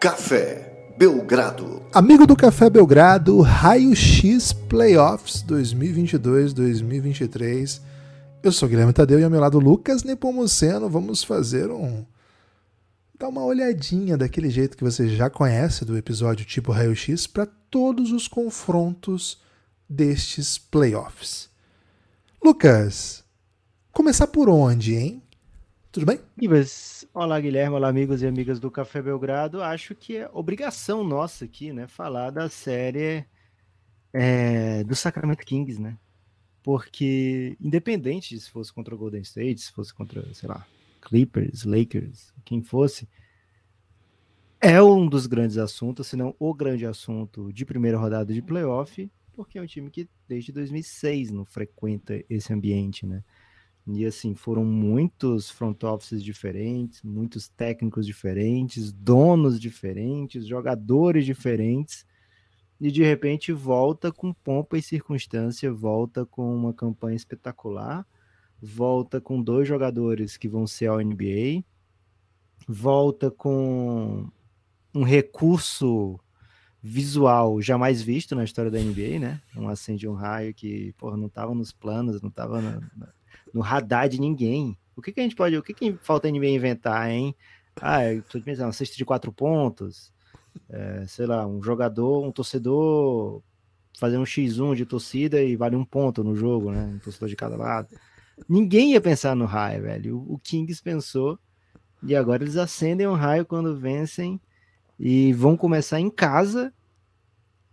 Café Belgrado. Amigo do Café Belgrado, Raio X Playoffs 2022-2023. Eu sou Guilherme Tadeu e ao meu lado Lucas Nepomuceno. Vamos fazer um dar uma olhadinha daquele jeito que você já conhece do episódio tipo Raio X para todos os confrontos destes playoffs. Lucas, começar por onde, hein? Tudo bem? Ibas, olá Guilherme, olá amigos e amigas do Café Belgrado. Acho que é obrigação nossa aqui, né, falar da série é, do Sacramento Kings, né? Porque independente se fosse contra o Golden State, se fosse contra, sei lá, Clippers, Lakers, quem fosse, é um dos grandes assuntos, se não o grande assunto de primeira rodada de playoff, porque é um time que desde 2006 não frequenta esse ambiente, né? E assim, foram muitos front offices diferentes, muitos técnicos diferentes, donos diferentes, jogadores diferentes, e de repente volta com pompa e circunstância, volta com uma campanha espetacular, volta com dois jogadores que vão ser ao NBA, volta com um recurso visual jamais visto na história da NBA, né? Um acende um raio que, porra, não estava nos planos, não estava no radar de ninguém. O que, que a gente pode, o que, que falta a NBA inventar, hein? Ah, eu tô pensando, uma cesta de quatro pontos, é, sei lá, um jogador, um torcedor fazer um X1 de torcida e vale um ponto no jogo, né? Um torcedor de cada lado. Ninguém ia pensar no raio, velho. O, o Kings pensou e agora eles acendem um raio quando vencem e vão começar em casa.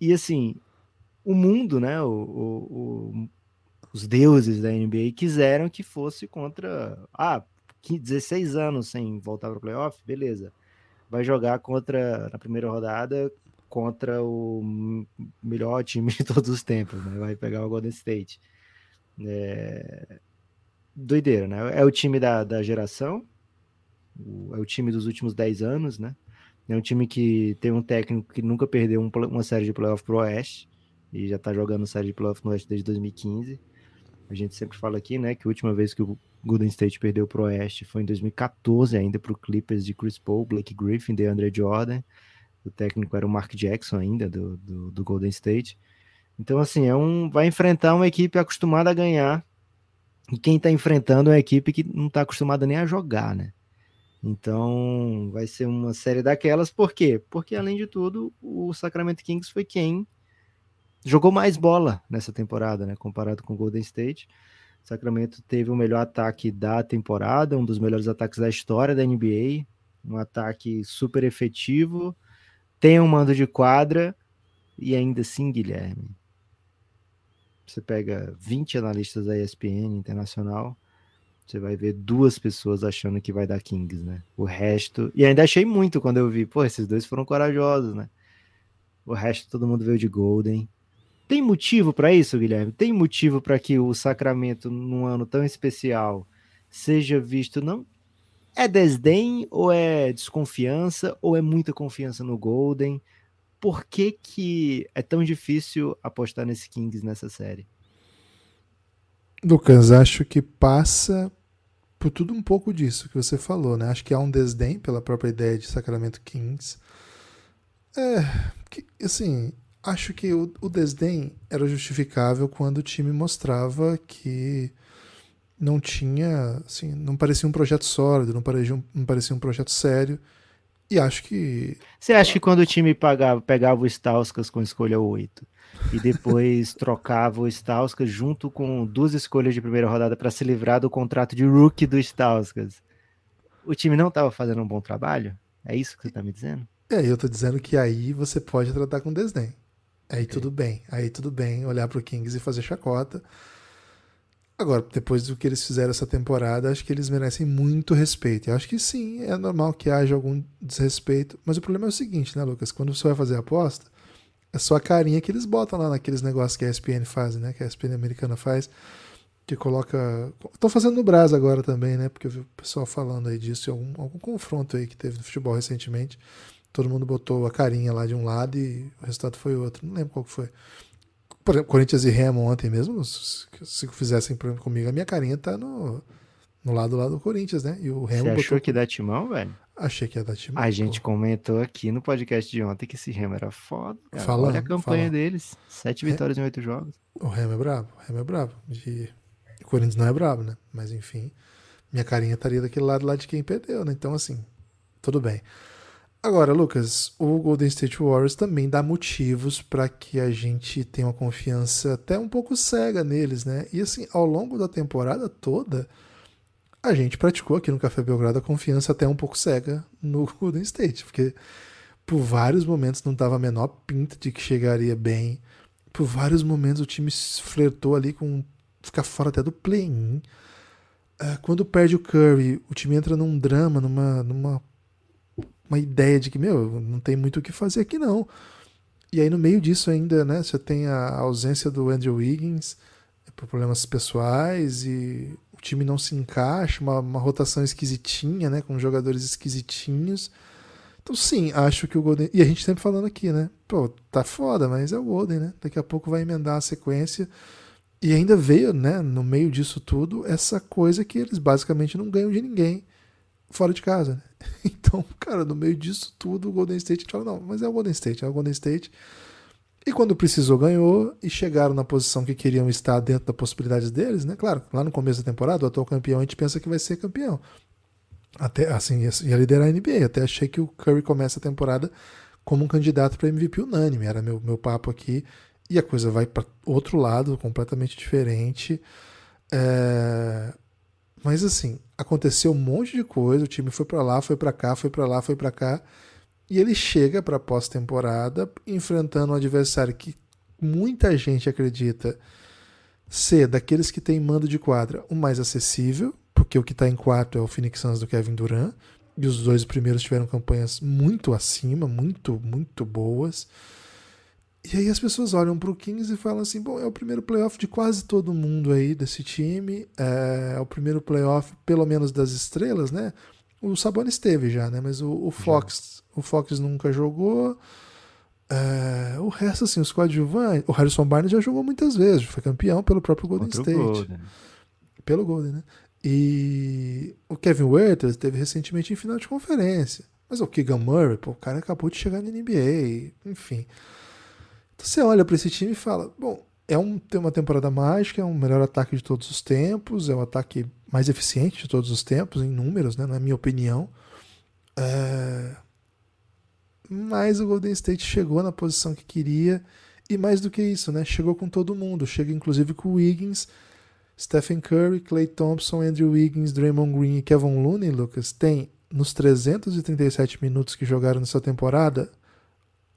E assim, o mundo, né? O, o, os deuses da NBA quiseram que fosse contra. Ah, 16 anos sem voltar para o playoff, beleza. Vai jogar contra, na primeira rodada, contra o melhor time de todos os tempos, né? Vai pegar o Golden State. É... Doideira, né? É o time da, da geração, é o time dos últimos 10 anos, né? É um time que tem um técnico que nunca perdeu um, uma série de playoff pro Oeste e já tá jogando série de playoff no Oeste desde 2015. A gente sempre fala aqui, né, que a última vez que o Golden State perdeu pro Oeste foi em 2014, ainda pro Clippers de Chris Paul, Blake Griffin, DeAndre Jordan. O técnico era o Mark Jackson ainda, do, do, do Golden State. Então, assim, é um, vai enfrentar uma equipe acostumada a ganhar. E quem está enfrentando é uma equipe que não está acostumada nem a jogar, né? Então, vai ser uma série daquelas. Por quê? Porque, além de tudo, o Sacramento Kings foi quem jogou mais bola nessa temporada, né? Comparado com o Golden State. Sacramento teve o melhor ataque da temporada, um dos melhores ataques da história da NBA, um ataque super efetivo, tem um mando de quadra e ainda assim, Guilherme. Você pega 20 analistas da ESPN internacional, você vai ver duas pessoas achando que vai dar Kings, né? O resto. E ainda achei muito quando eu vi, pô, esses dois foram corajosos, né? O resto todo mundo veio de Golden. Tem motivo para isso, Guilherme? Tem motivo para que o Sacramento, num ano tão especial, seja visto não é desdém ou é desconfiança ou é muita confiança no Golden? Por que, que é tão difícil apostar nesse Kings nessa série? Lucas, acho que passa por tudo um pouco disso que você falou, né? Acho que há um desdém pela própria ideia de Sacramento Kings. É, que, assim, acho que o, o desdém era justificável quando o time mostrava que não tinha, assim, não parecia um projeto sólido, não parecia um, não parecia um projeto sério. E acho que. Você acha que quando o time pagava, pegava o Stauskas com escolha 8 e depois trocava o Stauskas junto com duas escolhas de primeira rodada para se livrar do contrato de rookie do Stauskas, o time não estava fazendo um bom trabalho? É isso que você está me dizendo? É, eu estou dizendo que aí você pode tratar com desdém. Aí okay. tudo bem. Aí tudo bem olhar para o Kings e fazer chacota. Agora, depois do que eles fizeram essa temporada, acho que eles merecem muito respeito. Eu acho que sim, é normal que haja algum desrespeito. Mas o problema é o seguinte, né, Lucas? Quando você vai fazer a aposta, é só a carinha que eles botam lá naqueles negócios que a ESPN faz, né? Que a ESPN americana faz. Que coloca. Estão fazendo no Brasil agora também, né? Porque eu vi o pessoal falando aí disso, algum, algum confronto aí que teve no futebol recentemente todo mundo botou a carinha lá de um lado e o resultado foi outro. Não lembro qual que foi. Por exemplo, Corinthians e Remo ontem mesmo, se fizessem comigo, a minha carinha tá no, no lado lá do Corinthians, né? E o Remo Você achou botou... que dá timão, velho? Achei que ia dar timão. A gente pô. comentou aqui no podcast de ontem que esse Remo era foda. Cara. Falando, Olha a campanha falando. deles. Sete vitórias em oito jogos. O Remo é brabo, o Remo é brabo. E o Corinthians não é brabo, né? Mas enfim, minha carinha estaria daquele lado lá de quem perdeu, né? Então, assim, tudo bem. Agora, Lucas, o Golden State Warriors também dá motivos para que a gente tenha uma confiança até um pouco cega neles, né? E assim, ao longo da temporada toda, a gente praticou aqui no Café Belgrado a confiança até um pouco cega no Golden State, porque por vários momentos não dava a menor pinta de que chegaria bem. Por vários momentos o time flertou ali com ficar fora até do play-in. Ah, quando perde o Curry, o time entra num drama, numa, numa uma ideia de que, meu, não tem muito o que fazer aqui não. E aí no meio disso ainda, né, você tem a ausência do Andrew Wiggins por problemas pessoais e o time não se encaixa, uma, uma rotação esquisitinha, né, com jogadores esquisitinhos. Então sim, acho que o Golden... E a gente sempre falando aqui, né, pô, tá foda, mas é o Golden, né, daqui a pouco vai emendar a sequência. E ainda veio, né, no meio disso tudo, essa coisa que eles basicamente não ganham de ninguém fora de casa, né? Então, cara, no meio disso tudo, o Golden State fala, não, mas é o Golden State, é o Golden State. E quando precisou, ganhou e chegaram na posição que queriam estar dentro das possibilidades deles, né? Claro, lá no começo da temporada, o atual campeão, a gente pensa que vai ser campeão. Até assim, ia liderar a NBA. Até achei que o Curry começa a temporada como um candidato para MVP unânime. Era meu, meu papo aqui. E a coisa vai para outro lado, completamente diferente. É... Mas assim, aconteceu um monte de coisa. O time foi para lá, foi para cá, foi para lá, foi para cá. E ele chega para pós-temporada enfrentando um adversário que muita gente acredita ser daqueles que tem mando de quadra o mais acessível, porque o que está em quarto é o Phoenix Suns do Kevin Durant. E os dois primeiros tiveram campanhas muito acima, muito, muito boas. E aí as pessoas olham para o Kings e falam assim: bom, é o primeiro playoff de quase todo mundo aí desse time, é o primeiro playoff, pelo menos das estrelas, né? O Sabonis teve já, né? Mas o, o Fox, o Fox nunca jogou. É, o resto, assim, os coadjuvantes. O Harrison Barnes já jogou muitas vezes, foi campeão pelo próprio Golden Contra State. Golden. Pelo Golden, né? E o Kevin Werther teve recentemente em final de conferência. Mas o Keegan Murray, pô, o cara acabou de chegar na NBA, enfim. Então você olha para esse time e fala: bom, é um, tem uma temporada mágica, é o melhor ataque de todos os tempos, é o ataque mais eficiente de todos os tempos, em números, né, na minha opinião. É... Mas o Golden State chegou na posição que queria, e mais do que isso, né, chegou com todo mundo, chega inclusive com o Wiggins, Stephen Curry, Clay Thompson, Andrew Wiggins, Draymond Green e Kevin Looney, Lucas, tem nos 337 minutos que jogaram nessa temporada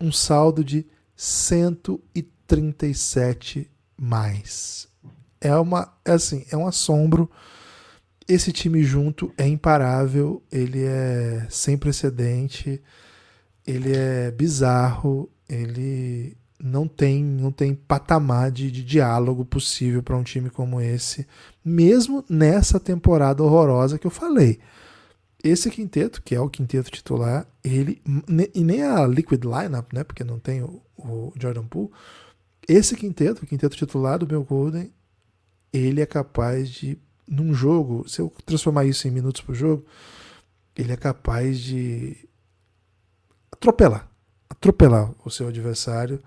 um saldo de 137 mais. É uma, é assim, é um assombro. Esse time junto é imparável, ele é sem precedente, ele é bizarro, ele não tem, não tem patamar de, de diálogo possível para um time como esse, mesmo nessa temporada horrorosa que eu falei. Esse quinteto, que é o quinteto titular, ele e nem a liquid lineup, né, porque não tem o, o Jordan Poole, esse quinteto, o quinteto titular do meu Golden, ele é capaz de num jogo, se eu transformar isso em minutos por jogo, ele é capaz de atropelar, atropelar o seu adversário.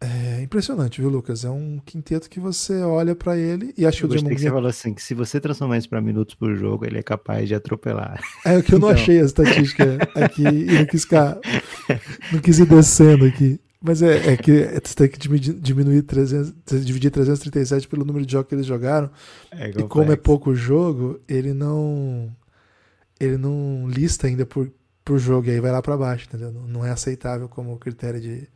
É impressionante, viu, Lucas? É um quinteto que você olha para ele e acha Eu que o Draymond que você falou assim, que se você transformar isso para minutos por jogo, ele é capaz de atropelar. É o que eu não Então. achei a estatística aqui e não quis ficar. Não quis ir descendo aqui. Mas é, é que você tem que diminuir, diminuir 300, dividir 337 pelo número de jogos que eles jogaram. É E como é pouco jogo, ele não. Ele não lista ainda por, por jogo, e aí vai lá para baixo, entendeu? Não é aceitável como critério de,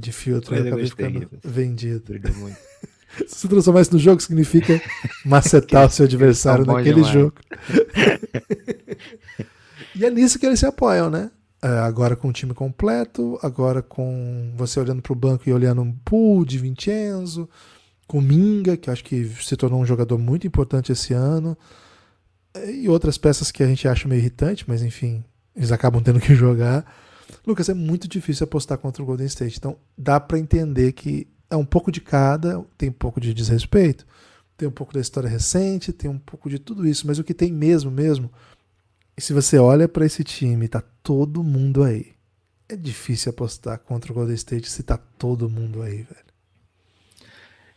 de filtro. Mas Eu acabei ficando vendido. Brilhou muito. Se você transformar isso no jogo, significa macetar o seu adversário bons naquele demais. jogo. e é nisso que eles se apoiam, né? É, agora com o time completo, agora com você olhando para o banco e olhando um pool de Vincenzo, com Minga, que eu acho que se tornou um jogador muito importante esse ano, é, e outras peças que a gente acha meio irritante, mas enfim, eles acabam tendo que jogar. Lucas, é muito difícil apostar contra o Golden State, então dá para entender que é um pouco de cada, tem um pouco de desrespeito, tem um pouco da história recente, tem um pouco de tudo isso, mas o que tem mesmo, mesmo, e se você olha para esse time, tá todo mundo aí. É difícil apostar contra o Golden State se tá todo mundo aí, velho.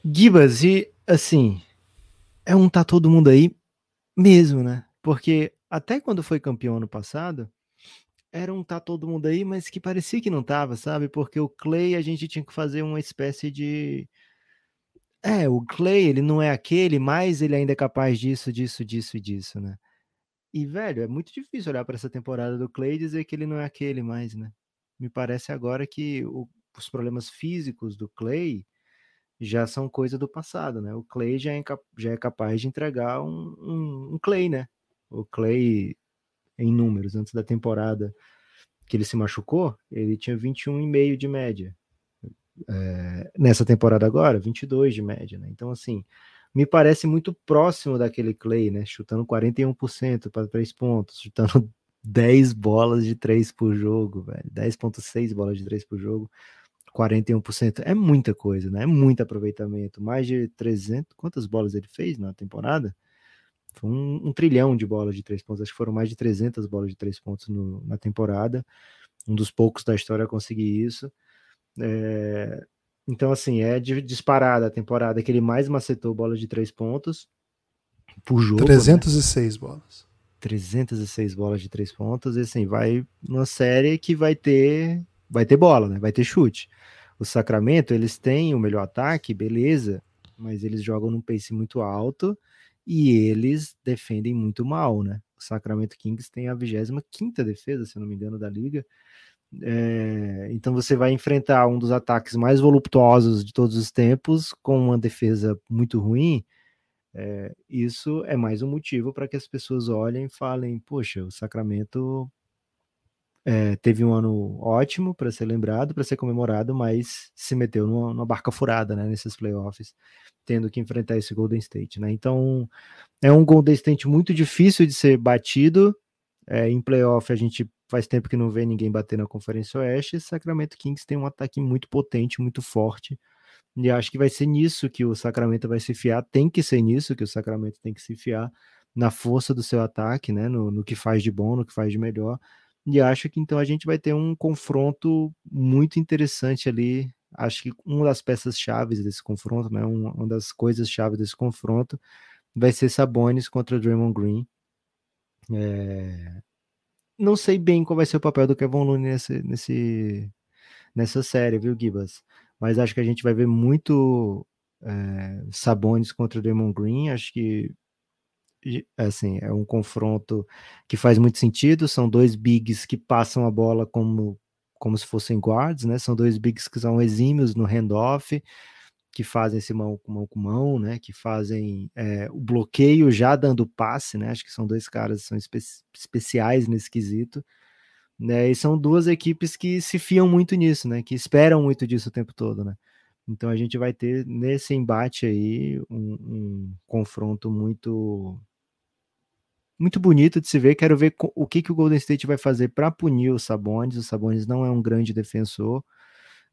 Gibas, e assim, é um tá todo mundo aí mesmo, né? Porque até quando foi campeão ano passado, era um tá todo mundo aí, mas que parecia que não tava, sabe? Porque o Clay a gente tinha que fazer uma espécie de é, o Clay, ele não é aquele, mas ele ainda é capaz disso, disso, disso e disso, né? E, velho, é muito difícil olhar para essa temporada do Clay e dizer que ele não é aquele mais, né? Me parece agora que o, os problemas físicos do Clay já são coisa do passado, né? O Clay já é, já é capaz de entregar um, um, um Clay, né? O Clay, em números, antes da temporada que ele se machucou, ele tinha 21,5 de média. É, nessa temporada agora, 22 de média, né? Então, assim, me parece muito próximo daquele Clay, né? Chutando 41% para três pontos, chutando 10 bolas de 3 por jogo, velho. 10,6 bolas de 3 por jogo, 41%. É muita coisa, né? É muito aproveitamento. Mais de 300. Quantas bolas ele fez na temporada? Foi um, um trilhão de bolas de 3 pontos. Acho que foram mais de 300 bolas de 3 pontos no, na temporada. Um dos poucos da história a conseguir isso. É, então, assim, é disparada a temporada que ele mais macetou bolas de três pontos por jogo. 306 né? bolas. 306 bolas de três pontos, e assim, vai numa série que vai ter vai ter bola, né? Vai ter chute. O Sacramento, eles têm o melhor ataque, beleza, mas eles jogam num pace muito alto e eles defendem muito mal, né? O Sacramento Kings tem a 25 defesa, se não me engano, da liga. É, então você vai enfrentar um dos ataques mais voluptuosos de todos os tempos com uma defesa muito ruim. É, isso é mais um motivo para que as pessoas olhem e falem: poxa, o Sacramento é, teve um ano ótimo para ser lembrado, para ser comemorado, mas se meteu numa, numa, barca furada né, nesses playoffs, tendo que enfrentar esse Golden State. Né? Então é um Golden State muito difícil de ser batido. É, em playoff a gente faz tempo que não vê ninguém bater na Conferência Oeste. Sacramento Kings tem um ataque muito potente, muito forte. E acho que vai ser nisso que o Sacramento vai se fiar. Tem que ser nisso que o Sacramento tem que se fiar na força do seu ataque, né? No, no que faz de bom, no que faz de melhor. E acho que então a gente vai ter um confronto muito interessante ali. Acho que uma das peças chaves desse confronto, né? Uma, das coisas chaves desse confronto vai ser Sabonis contra Draymond Green. É, não sei bem qual vai ser o papel do Kevin Looney nesse, nesse, nessa série, viu, Gibas? Mas acho que a gente vai ver muito é, Sabonis contra o Damon Green. Acho que assim, é um confronto que faz muito sentido. São dois bigs que passam a bola como, como se fossem guards, né? São dois bigs que são exímios no handoff que fazem esse mão com mão com mão, né? Que fazem é, o bloqueio já dando passe, né? Acho que são dois caras que são espe especiais nesse quesito. Né, e são duas equipes que se fiam muito nisso, né? Que esperam muito disso o tempo todo, né? Então a gente vai ter nesse embate aí um, um confronto muito muito bonito de se ver. Quero ver o que, que o Golden State vai fazer para punir o Sabonis. O Sabonis não é um grande defensor,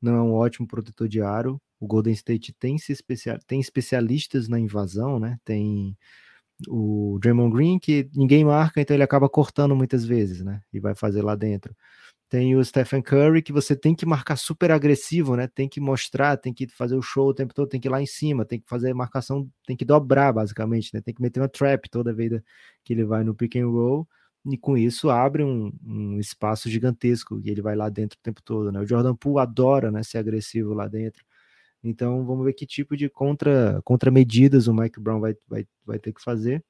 não é um ótimo protetor de aro. O Golden State tem, se especial, tem especialistas na invasão, né? Tem o Draymond Green, que ninguém marca, então ele acaba cortando muitas vezes, né? E vai fazer lá dentro. Tem o Stephen Curry, que você tem que marcar super agressivo, né? Tem que mostrar, tem que fazer o show o tempo todo, tem que ir lá em cima, tem que fazer marcação, tem que dobrar, basicamente, né? Tem que meter uma trap toda vez que ele vai no pick and roll e com isso abre um, um, espaço gigantesco e ele vai lá dentro o tempo todo, né? O Jordan Poole adora, né, ser agressivo lá dentro. Então vamos ver que tipo de contra contramedidas o Mike Brown vai, vai, vai ter que fazer.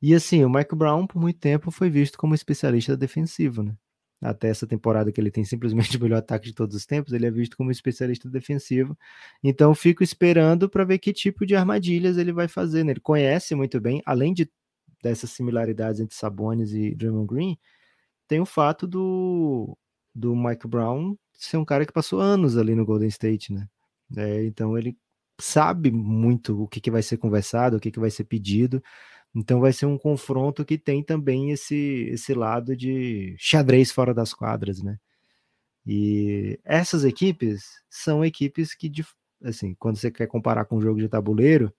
E assim, o Mike Brown por muito tempo foi visto como especialista defensivo, né? Até essa temporada que ele tem simplesmente o melhor ataque de todos os tempos, ele é visto como especialista defensivo. Então fico esperando para ver que tipo de armadilhas ele vai fazer. Né? Ele conhece muito bem, além de dessas similaridades entre Sabonis e Draymond Green, tem o fato do, do Mike Brown ser um cara que passou anos ali no Golden State, né? É, então ele sabe muito o que, que vai ser conversado, o que, que vai ser pedido. Então vai ser um confronto que tem também esse, esse lado de xadrez fora das quadras, né? E essas equipes são equipes que, assim, quando você quer comparar com um jogo de tabuleiro,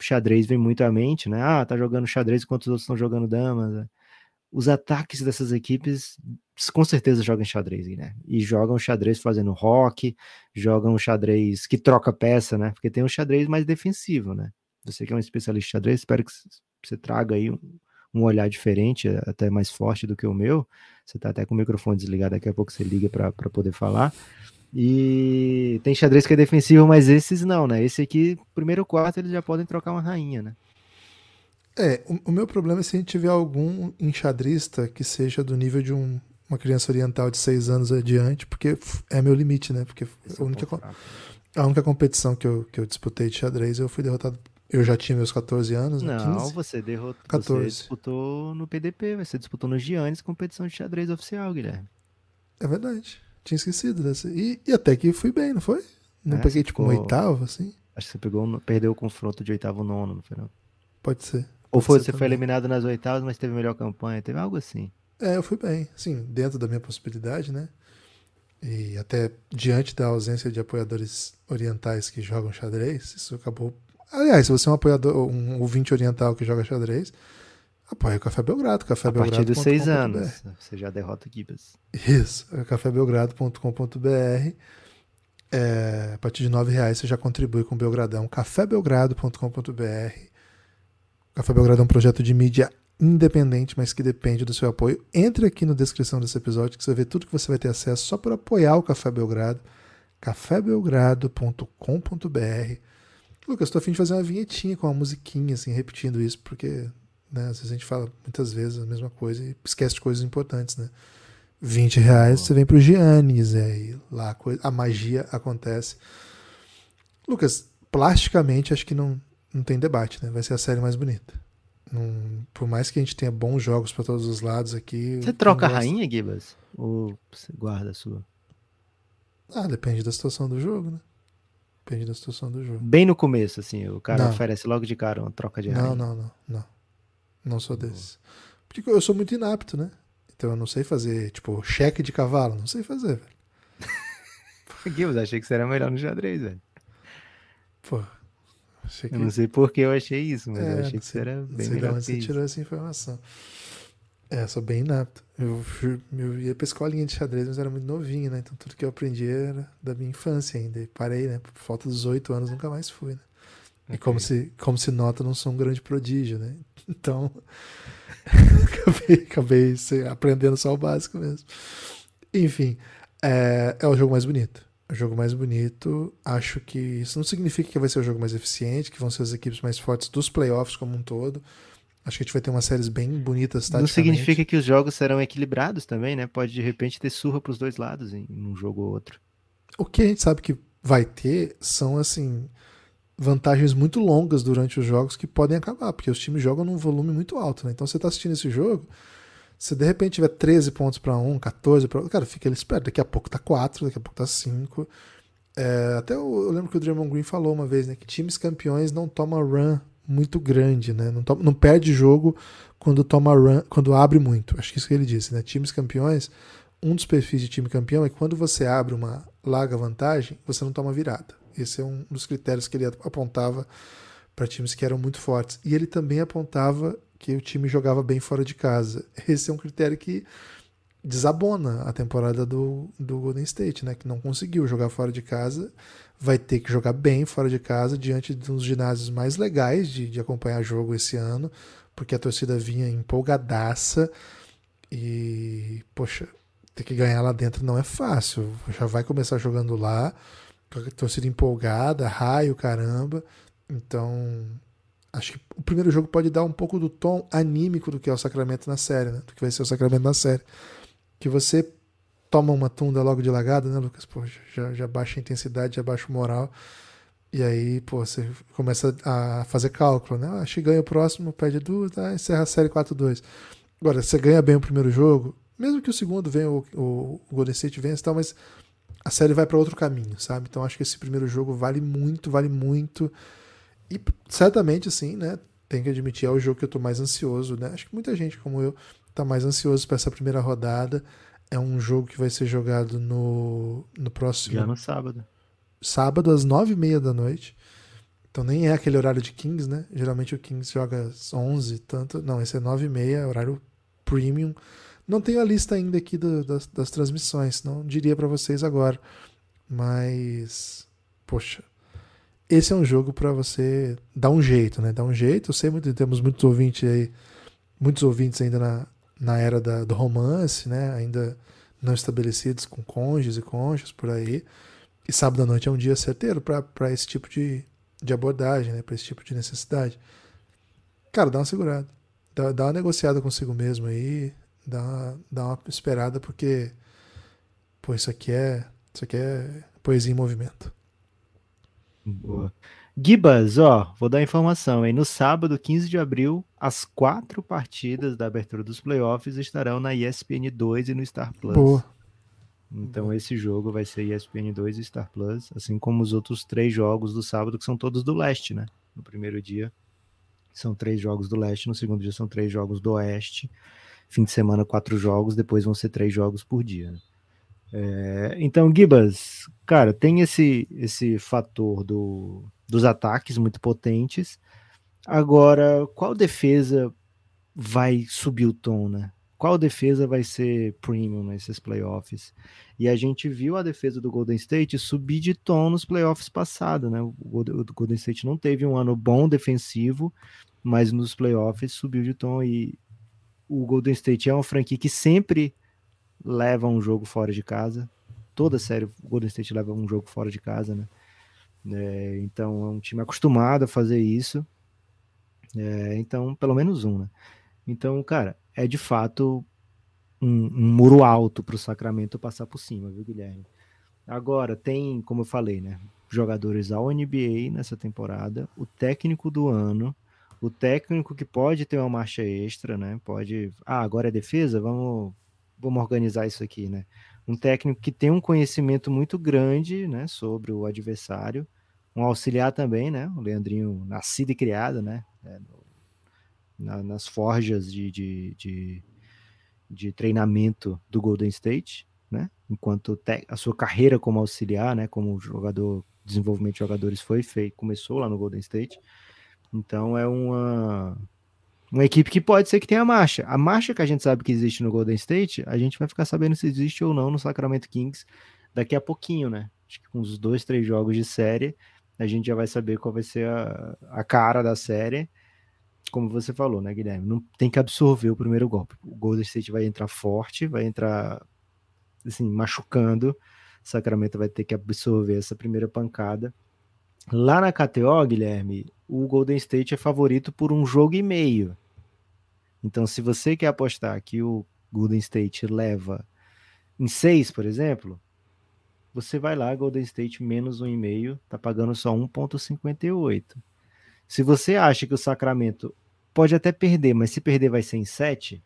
xadrez vem muito à mente, né? Ah, tá jogando xadrez enquanto os outros estão jogando damas. Né? Os ataques dessas equipes com certeza jogam xadrez, né? E jogam xadrez fazendo rock, jogam xadrez que troca peça, né? Porque tem um xadrez mais defensivo, né? Você que é um especialista em xadrez, espero que você traga aí um, um olhar diferente, até mais forte do que o meu. Você tá até com o microfone desligado, daqui a pouco você liga para poder falar. E tem xadrez que é defensivo, mas esses não, né? Esse aqui, primeiro quarto, eles já podem trocar uma rainha, né? É, o, o meu problema é se a gente tiver algum enxadrista que seja do nível de um, uma criança oriental de 6 anos adiante, porque é meu limite, né? Porque a única, a única competição que eu, que eu disputei de xadrez, eu fui derrotado. Eu já tinha meus 14 anos, né? Não, 15? você derrotou. 14. Você disputou no PDP, você disputou no Giannis, competição de xadrez oficial, Guilherme. É verdade. Tinha esquecido dessa. E, e até que fui bem, não foi? Não é, peguei tipo ficou... um oitavo, assim? Acho que você pegou, perdeu o confronto de oitavo nono no final. Pode ser. Ou foi, ser você também. foi eliminado nas oitavas, mas teve melhor campanha. Teve algo assim. É, eu fui bem. Sim, dentro da minha possibilidade, né? E até diante da ausência de apoiadores orientais que jogam xadrez, isso acabou. Aliás, se você é um apoiador, um ouvinte oriental que joga xadrez, Apoia o Café Belgrado, café A partir dos seis anos, você já derrota equipes. Isso, é cafébelgrado.com.br. É, a partir de nove reais você já contribui com o Belgradão. cafébelgrado.com.br. Café Belgrado é um projeto de mídia independente, mas que depende do seu apoio. Entre aqui na descrição desse episódio que você vai ver tudo que você vai ter acesso só para apoiar o Café Belgrado. cafébelgrado.com.br. Lucas, estou afim de fazer uma vinhetinha com uma musiquinha, assim, repetindo isso, porque né? Às vezes a gente fala muitas vezes a mesma coisa e esquece de coisas importantes, né? 20 reais você vem pro Giannis, é, e lá a, coisa, a magia acontece. Lucas, plasticamente acho que não, não tem debate, né? Vai ser a série mais bonita. Não, por mais que a gente tenha bons jogos para todos os lados aqui. Você troca a rainha, Gibas? Ou você guarda a sua? Ah, depende da situação do jogo, né? Depende da situação do jogo. Bem no começo, assim, o cara não. oferece logo de cara uma troca de. Não, não, não, não. Não sou desse. Porque eu sou muito inapto, né? Então eu não sei fazer, tipo, cheque de cavalo. Não sei fazer, velho. Guilherme, achei que você era melhor no xadrez, velho. Pô. Que... Eu não sei por que eu achei isso, mas é, eu achei que você era bem melhor. Não você tirou essa informação. É, sou bem inapto. Eu, eu ia pra escolinha de xadrez, mas era muito novinho, né? Então tudo que eu aprendi era da minha infância ainda. E parei, né? Por falta dos oito anos, nunca mais fui, né? Okay. E como se, como se nota, não sou um grande prodígio, né? Então, acabei, acabei aprendendo só o básico mesmo. Enfim, é, é o jogo mais bonito. É o jogo mais bonito. Acho que isso não significa que vai ser o jogo mais eficiente, que vão ser as equipes mais fortes dos playoffs como um todo. Acho que a gente vai ter umas séries bem bonitas. Não significa que os jogos serão equilibrados também, né? Pode de repente ter surra para os dois lados em um jogo ou outro. O que a gente sabe que vai ter são assim vantagens muito longas durante os jogos que podem acabar, porque os times jogam num volume muito alto, né? Então você está assistindo esse jogo, se de repente tiver 13 pontos para um, 14 para outro, cara, fica ele esperto, daqui a pouco tá 4, daqui a pouco tá 5. É, até eu, eu, lembro que o Draymond Green falou uma vez, né, que times campeões não tomam run muito grande, né? Não, toma, não perde jogo quando toma run, quando abre muito. Acho que isso que ele disse, né? Times campeões, um dos perfis de time campeão é que quando você abre uma larga vantagem, você não toma virada. Esse é um dos critérios que ele apontava para times que eram muito fortes. E ele também apontava que o time jogava bem fora de casa. Esse é um critério que desabona a temporada do, do Golden State, né? Que não conseguiu jogar fora de casa, vai ter que jogar bem fora de casa diante de uns ginásios mais legais de, de acompanhar jogo esse ano, porque a torcida vinha empolgadaça e, poxa, ter que ganhar lá dentro não é fácil. Já vai começar jogando lá torcida empolgada, raio, caramba. Então, acho que o primeiro jogo pode dar um pouco do tom anímico do que é o Sacramento na série, né? Do que vai ser o Sacramento na série. Que você toma uma tunda logo de lagada, né, Lucas? Pô, já, já baixa a intensidade, já baixa o moral. E aí, pô, você começa a fazer cálculo, né? Acho que ganha o próximo, perde duas, tá? encerra a série 4-2. Agora, você ganha bem o primeiro jogo, mesmo que o segundo venha, o, o, o Golden State vença e tal, mas a série vai para outro caminho, sabe? Então acho que esse primeiro jogo vale muito, vale muito. E certamente, assim, né? Tem que admitir, é o jogo que eu tô mais ansioso, né? Acho que muita gente, como eu, tá mais ansioso para essa primeira rodada. É um jogo que vai ser jogado no, no próximo. Já no sábado. Sábado, às nove e meia da noite. Então nem é aquele horário de Kings, né? Geralmente o Kings joga às 11, tanto. Não, esse é 9 e meia, horário premium. Não tenho a lista ainda aqui do, das, das transmissões, não diria para vocês agora. Mas, poxa, esse é um jogo para você dar um jeito, né? Dar um jeito. Eu sei muito, temos muitos ouvintes aí, muitos ouvintes ainda na, na era da, do romance, né? Ainda não estabelecidos com cônjuges e cônjuges por aí. E sábado à noite é um dia certeiro para esse tipo de, de abordagem, né, para esse tipo de necessidade. Cara, dá uma segurada. Dá, dá uma negociada consigo mesmo aí, dá uma, dá uma esperada, porque, pô, isso aqui é, isso aqui é poesia em movimento. Boa. Gibas, ó, vou dar informação, aí. No sábado, 15 de abril, as quatro partidas da abertura dos playoffs estarão na ESPN 2 e no Star Plus. Boa. Então esse jogo vai ser ESPN 2 e Star Plus, assim como os outros três jogos do sábado, que são todos do leste, né? No primeiro dia são três jogos do leste, no segundo dia são três jogos do oeste. Fim de semana, quatro jogos, depois vão ser três jogos por dia. Né? É, então, Gibas, cara, tem esse, esse fator do, dos ataques muito potentes. Agora, qual defesa vai subir o tom, né? qual defesa vai ser premium nesses playoffs. E a gente viu a defesa do Golden State subir de tom nos playoffs passados, né? O Golden State não teve um ano bom defensivo, mas nos playoffs subiu de tom e o Golden State é uma franquia que sempre leva um jogo fora de casa. Toda série o Golden State leva um jogo fora de casa, né? É, então é um time acostumado a fazer isso. É, então, pelo menos um, né? Então, cara, é de fato um, um muro alto para o Sacramento passar por cima, viu, Guilherme? Agora, tem, como eu falei, né? Jogadores ao NBA nessa temporada, o técnico do ano, o técnico que pode ter uma marcha extra, né? Pode. Ah, agora é defesa? Vamos, vamos organizar isso aqui, né? Um técnico que tem um conhecimento muito grande, né? Sobre o adversário. Um auxiliar também, né? O Leandrinho, nascido e criado, né? É, na, nas forjas de, de, de, de, treinamento do Golden State, né? Enquanto te, a sua carreira como auxiliar, né? Como jogador, desenvolvimento de jogadores foi feito, começou lá no Golden State. Então é uma uma equipe que pode ser que tenha marcha. A marcha que a gente sabe que existe no Golden State, a gente vai ficar sabendo se existe ou não no Sacramento Kings daqui a pouquinho, né? Acho que com os dois, três jogos de série, a gente já vai saber qual vai ser a, a cara da série como você falou, né, Guilherme? Não tem que absorver o primeiro golpe. O Golden State vai entrar forte, vai entrar assim, machucando. Sacramento vai ter que absorver essa primeira pancada. Lá na KTO, Guilherme, o Golden State é favorito por um jogo e meio. Então, se você quer apostar que o Golden State leva em seis, por exemplo, você vai lá, Golden State menos um e meio, tá pagando só 1,58. Se você acha que o Sacramento pode até perder, mas se perder vai ser em 7,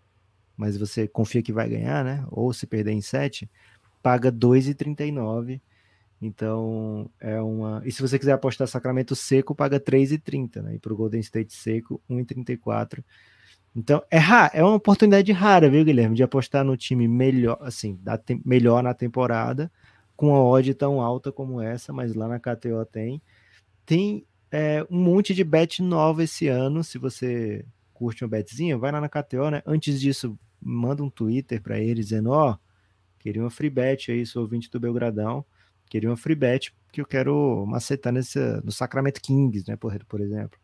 mas você confia que vai ganhar, né? Ou se perder em 7, paga 2,39. Então é uma. E se você quiser apostar Sacramento seco, paga 3,30, né? E para o Golden State seco, 1,34. Então é é uma oportunidade rara, viu, Guilherme, de apostar no time melhor, assim, da melhor na temporada, com uma odd tão alta como essa, mas lá na KTO tem. Tem é, um monte de bet nova esse ano. Se você curte uma betzinha, vai lá na KTO, né? Antes disso, manda um Twitter para eles dizendo: Ó, oh, queria uma free bet aí, sou ouvinte do Belgradão, queria uma free bet que eu quero macetar nesse, no Sacramento Kings, né? Por, por exemplo.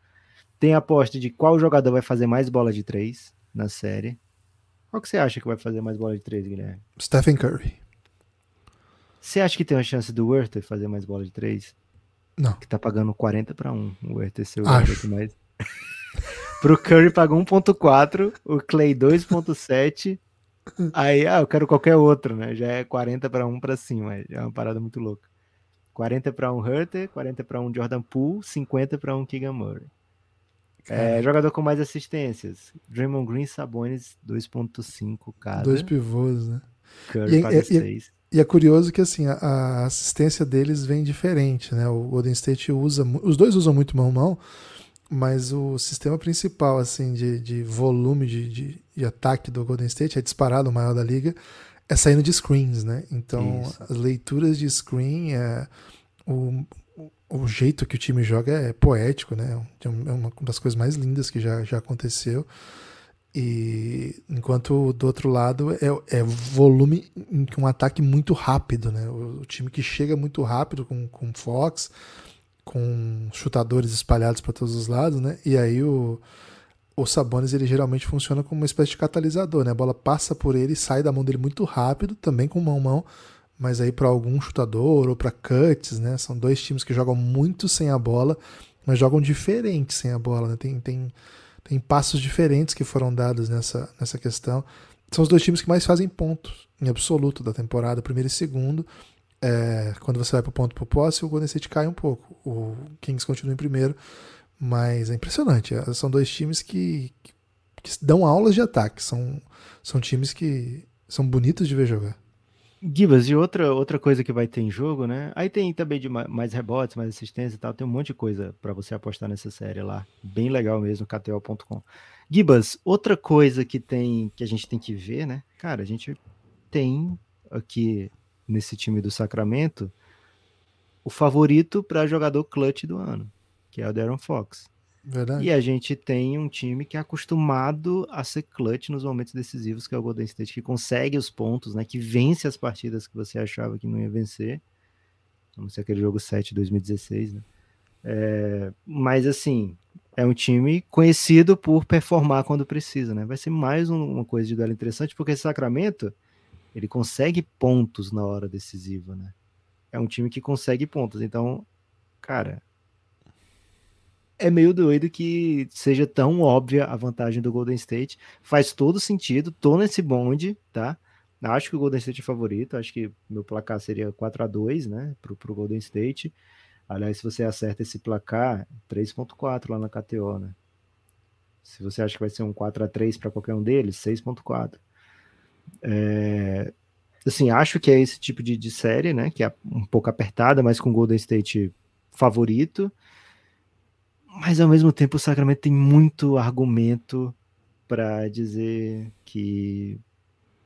Tem aposta de qual jogador vai fazer mais bola de três na série. Qual que você acha que vai fazer mais bola de três, Guilherme? Stephen Curry. Você acha que tem uma chance do Werther fazer mais bola de três? Não. Que tá pagando 40 para 1. O RTC o mais. Pro Curry pagou 1.4, o Clay 2.7. Aí, ah, eu quero qualquer outro, né? Já é 40 para 1 para cima, já é uma parada muito louca. 40 para 1 Hurter, 40 para 1 Jordan Poole, 50 para 1 Keegan Murray. É, jogador com mais assistências. Draymond Green, Sabonis 2.5 cada. Dois pivôs, né? Curry e, paga e, 6. E é curioso que assim, a, a, assistência deles vem diferente, né? O Golden State usa, os dois usam muito mão-mão, mas o sistema principal assim de, de volume de, de, de, ataque do Golden State é disparado o maior da liga, é saindo de screens, né? Então Isso. as leituras de screen, é, o, o jeito que o time joga é poético, né? É uma das coisas mais lindas que já, já aconteceu. E enquanto do outro lado é, é volume com um ataque muito rápido, né? O, o, time que chega muito rápido com, com Fox, com chutadores espalhados para todos os lados, né? E aí o, o Sabonis ele geralmente funciona como uma espécie de catalisador, né? A bola passa por ele, sai da mão dele muito rápido, também com mão mão, mas aí para algum chutador ou para cuts, né? São dois times que jogam muito sem a bola, mas jogam diferente sem a bola, né? Tem, tem tem passos diferentes que foram dados nessa, nessa questão. São os dois times que mais fazem pontos em absoluto da temporada, primeiro e segundo. É, quando você vai para o ponto por posse, o Golden State cai um pouco. O Kings continua em primeiro, mas é impressionante. É, são dois times que, que, que dão aulas de ataque. São, são times que são bonitos de ver jogar. Gibas, e outra, outra coisa que vai ter em jogo, né? Aí tem também de mais rebotes, mais assistência e tal. Tem um monte de coisa para você apostar nessa série lá. Bem legal mesmo, KTO.com. Gibas, outra coisa que tem que a gente tem que ver, né? Cara, a gente tem aqui nesse time do Sacramento o favorito para jogador clutch do ano, que é o Darren Fox. Verdade. E a gente tem um time que é acostumado a ser clutch nos momentos decisivos, que é o Golden State, que consegue os pontos, né? Que vence as partidas que você achava que não ia vencer. Vamos ser aquele jogo 7 2016, né? É, mas assim, é um time conhecido por performar quando precisa, né? Vai ser mais um, uma coisa de duelo interessante, porque esse Sacramento ele consegue pontos na hora decisiva, né? É um time que consegue pontos. Então, cara, é meio doido que seja tão óbvia a vantagem do Golden State. Faz todo sentido, tô nesse bonde, tá? Acho que o Golden State é favorito, acho que meu placar seria 4 a 2 né, pro, pro Golden State. Aliás, se você acerta esse placar, 3.4 lá na KTO, né? Se você acha que vai ser um 4 a 3 para qualquer um deles, 6.4. É, assim, acho que é esse tipo de, de série, né, que é um pouco apertada, mas com o Golden State favorito. Mas ao mesmo tempo o Sacramento tem muito argumento para dizer que,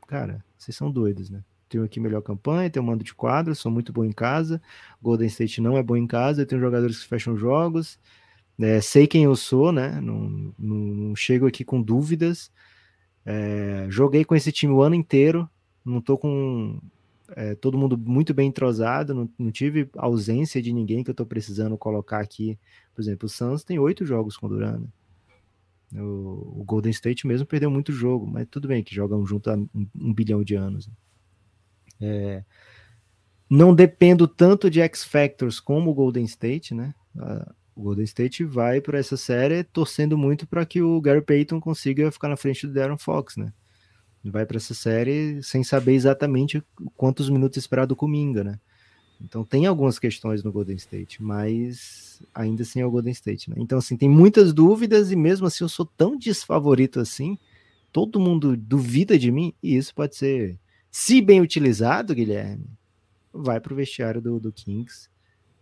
cara, vocês são doidos, né? Tenho aqui melhor campanha, tenho mando de quadro, sou muito bom em casa. Golden State não é bom em casa, eu tenho jogadores que fecham jogos. É, sei quem eu sou, né? Não, não, não chego aqui com dúvidas. É, joguei com esse time o ano inteiro, não tô com é, todo mundo muito bem entrosado, não, não, tive ausência de ninguém que eu tô precisando colocar aqui por exemplo, o Suns tem oito jogos com o Duran. Né? O, o, Golden State mesmo perdeu muito jogo, mas tudo bem que jogam junto há um, um bilhão de anos. Né? É, não dependo tanto de X Factors como o Golden State, né? o Golden State vai para essa série torcendo muito para que o Gary Payton consiga ficar na frente do Darren Fox, né? Vai para essa série sem saber exatamente quantos minutos esperar do Kuminga, né? Então tem algumas questões no Golden State, mas ainda assim é o Golden State, né? Então assim, tem muitas dúvidas e mesmo assim eu sou tão desfavorito assim, todo mundo duvida de mim e isso pode ser, se bem utilizado, Guilherme, vai pro vestiário do, do Kings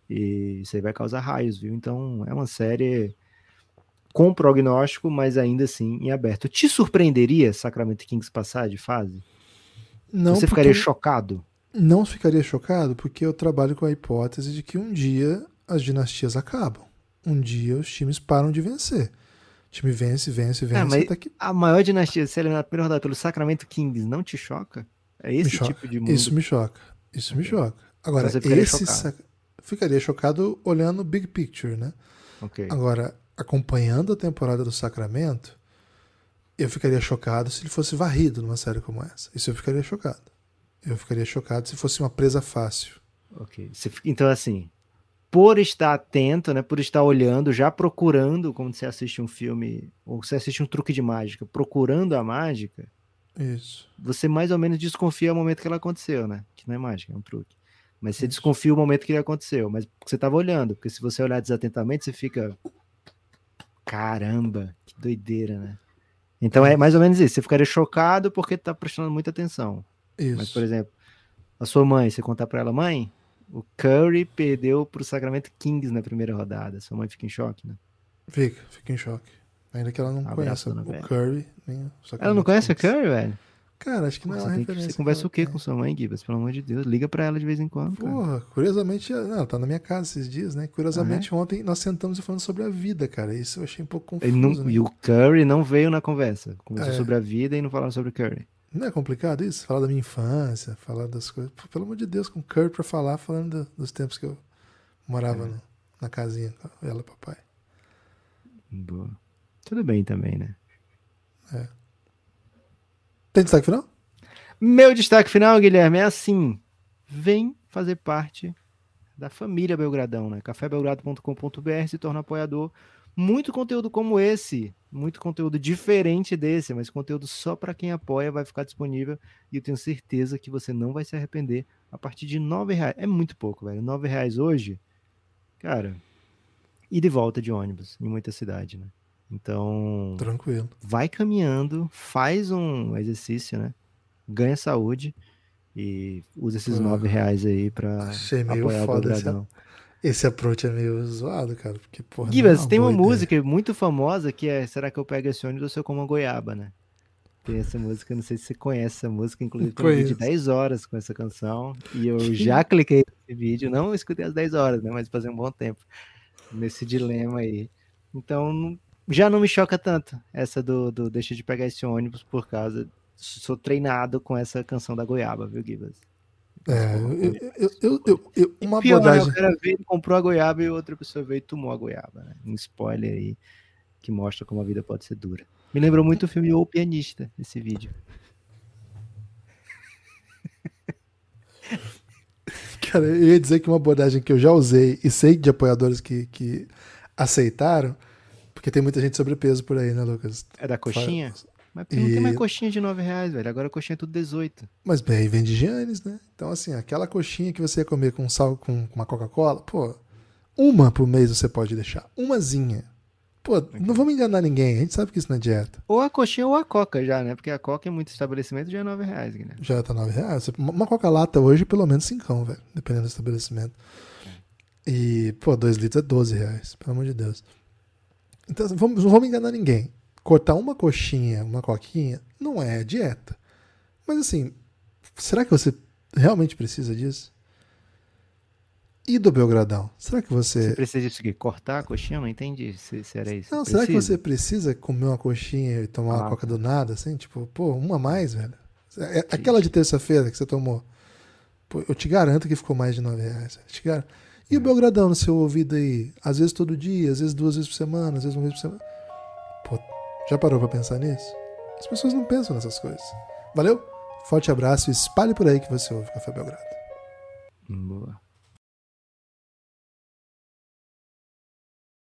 e isso aí vai causar raios, viu? Então é uma série com prognóstico, mas ainda assim em aberto. Te surpreenderia Sacramento Kings passar de fase? Não, Você ficaria chocado? não ficaria chocado porque eu trabalho com a hipótese de que um dia as dinastias acabam. Um dia os times param de vencer. O time vence, vence, vence. É, que... A maior dinastia ser eliminada na primeira rodada pelo Sacramento Kings não te choca? É esse tipo de mundo? Isso me choca. Isso okay. me choca. Agora, então esse chocado. ficaria chocado olhando o big picture, né? Okay. Agora, acompanhando a temporada do Sacramento, eu ficaria chocado se ele fosse varrido numa série como essa. Isso eu ficaria chocado. Eu ficaria chocado se fosse uma presa fácil. Ok. Então, assim, por estar atento, né, por estar olhando, já procurando, como você assiste um filme, ou você assiste um truque de mágica, procurando a mágica, isso. Você mais ou menos desconfia o momento que ela aconteceu, né? Que não é mágica, é um truque. Mas você isso. desconfia o momento que ele aconteceu, mas você estava olhando, porque se você olhar desatentamente, você fica caramba, que doideira, né? Então é mais ou menos isso. Você ficaria chocado porque está prestando muita atenção. Isso. Mas, por exemplo, a sua mãe, você contar para ela, mãe, o Curry perdeu pro Sacramento Kings na primeira rodada. Sua mãe fica em choque, né? Fica, fica em choque. Ainda que ela não conheça o velho. Curry, nem o Ela não conhece Kings. o Curry, velho? Cara, acho que não é Você, uma que- referência. você conversa que o quê com sua mãe, Gibas? Pelo amor de Deus, liga pra ela de vez em quando. tem. cara. Porra, curiosamente, não, ela tá na minha casa esses dias, né? Curiosamente, ontem nós sentamos e falando sobre a vida, cara. Isso eu achei um pouco confuso, não- né? E o Curry não veio na conversa. Conversou É. sobre a vida e não falaram sobre Curry. Não é complicado isso? Falar da minha infância, falar das coisas. Pô, Pelo amor de Deus, com o Kurt pra falar, falando do- dos tempos que eu morava É. no- na casinha com ela e o papai. Boa. Tudo bem também, né? Tem destaque final? Meu destaque final, Guilherme, é assim. Vem fazer parte da família Belgradão, né? cafébelgrado.com.br se torna apoiador. Muito conteúdo como esse, muito conteúdo diferente desse, mas conteúdo só para quem apoia vai ficar disponível e eu tenho certeza que você não vai se arrepender a partir de R$ reais. É muito pouco, velho. R$ reais hoje, cara, e de volta de ônibus em muita cidade, né? Então, Tranquilo. vai caminhando, faz um exercício, né? Ganha saúde e usa esses nove reais aí pra Achei meio apoiar o foda esse, Belgradão. esse approach é meio zoado, cara. Porque, porra. não é tem uma ideia. música muito famosa que é Será que eu pego esse ônibus ou se eu como uma goiaba, né? Tem essa música, não sei se você conhece essa música, inclusive tem um vídeo de Conheço. 10 horas com essa canção e eu já cliquei nesse vídeo, não escutei as 10 horas, né? Mas fazer um bom tempo nesse dilema aí. Então, não- já não me choca tanto essa do, do deixa de pegar esse ônibus por causa. Sou treinado com essa canção da goiaba, viu, Gibas? É, eu, eu, eu, eu- uma Pior, né? abordagem. O cara veio, comprou a goiaba e outra pessoa veio e tomou a goiaba, né? Um spoiler aí que mostra como a vida pode ser dura. Me lembrou muito o filme O Pianista, esse vídeo. Cara, eu ia dizer que uma abordagem que eu já usei e sei de apoiadores que, que aceitaram, porque tem muita gente sobrepeso por aí, né, Lucas? É da coxinha? Mas não tem mais coxinha de 9 reais, velho. Agora a coxinha é tudo 18. Mas bem, aí vem de Giannis, né? Então, assim, aquela coxinha que você ia comer com sal, com com uma Coca-Cola, pô, uma por mês você pode deixar. Umazinha. Pô, não vamos enganar ninguém, a gente sabe que isso não é dieta. Ou a coxinha ou a coca já, né? Porque a coca em muito estabelecimento já é 9 reais, Guilherme. Já tá 9 reais. Uma Coca-Lata hoje, pelo menos 5, velho. Dependendo do estabelecimento. E, pô, 2 litros é 12 reais, pelo amor de Deus. Então, assim, vamos, não vamos enganar ninguém. Cortar uma coxinha, uma coquinha, não é dieta. Mas assim, será que você realmente precisa disso? E do Belgradão? Será que Você você. precisa disso aqui? Cortar a coxinha? Eu não entendi se, se era isso. Não, será que Precisa? você precisa comer uma coxinha e tomar uma Ah, coca tá. do nada, assim? Tipo, pô, uma a mais, velho. É- é Aquela de terça-feira que você tomou. Pô, eu te garanto que ficou mais de 9 reais. velho. Te garanto. E o Belgradão no seu ouvido aí? Às vezes todo dia, às vezes duas vezes por semana, às vezes uma vez por semana. Pô, já parou pra pensar nisso? As pessoas não pensam nessas coisas. Valeu? Forte abraço e espalhe por aí que você ouve Café Belgrado. Boa.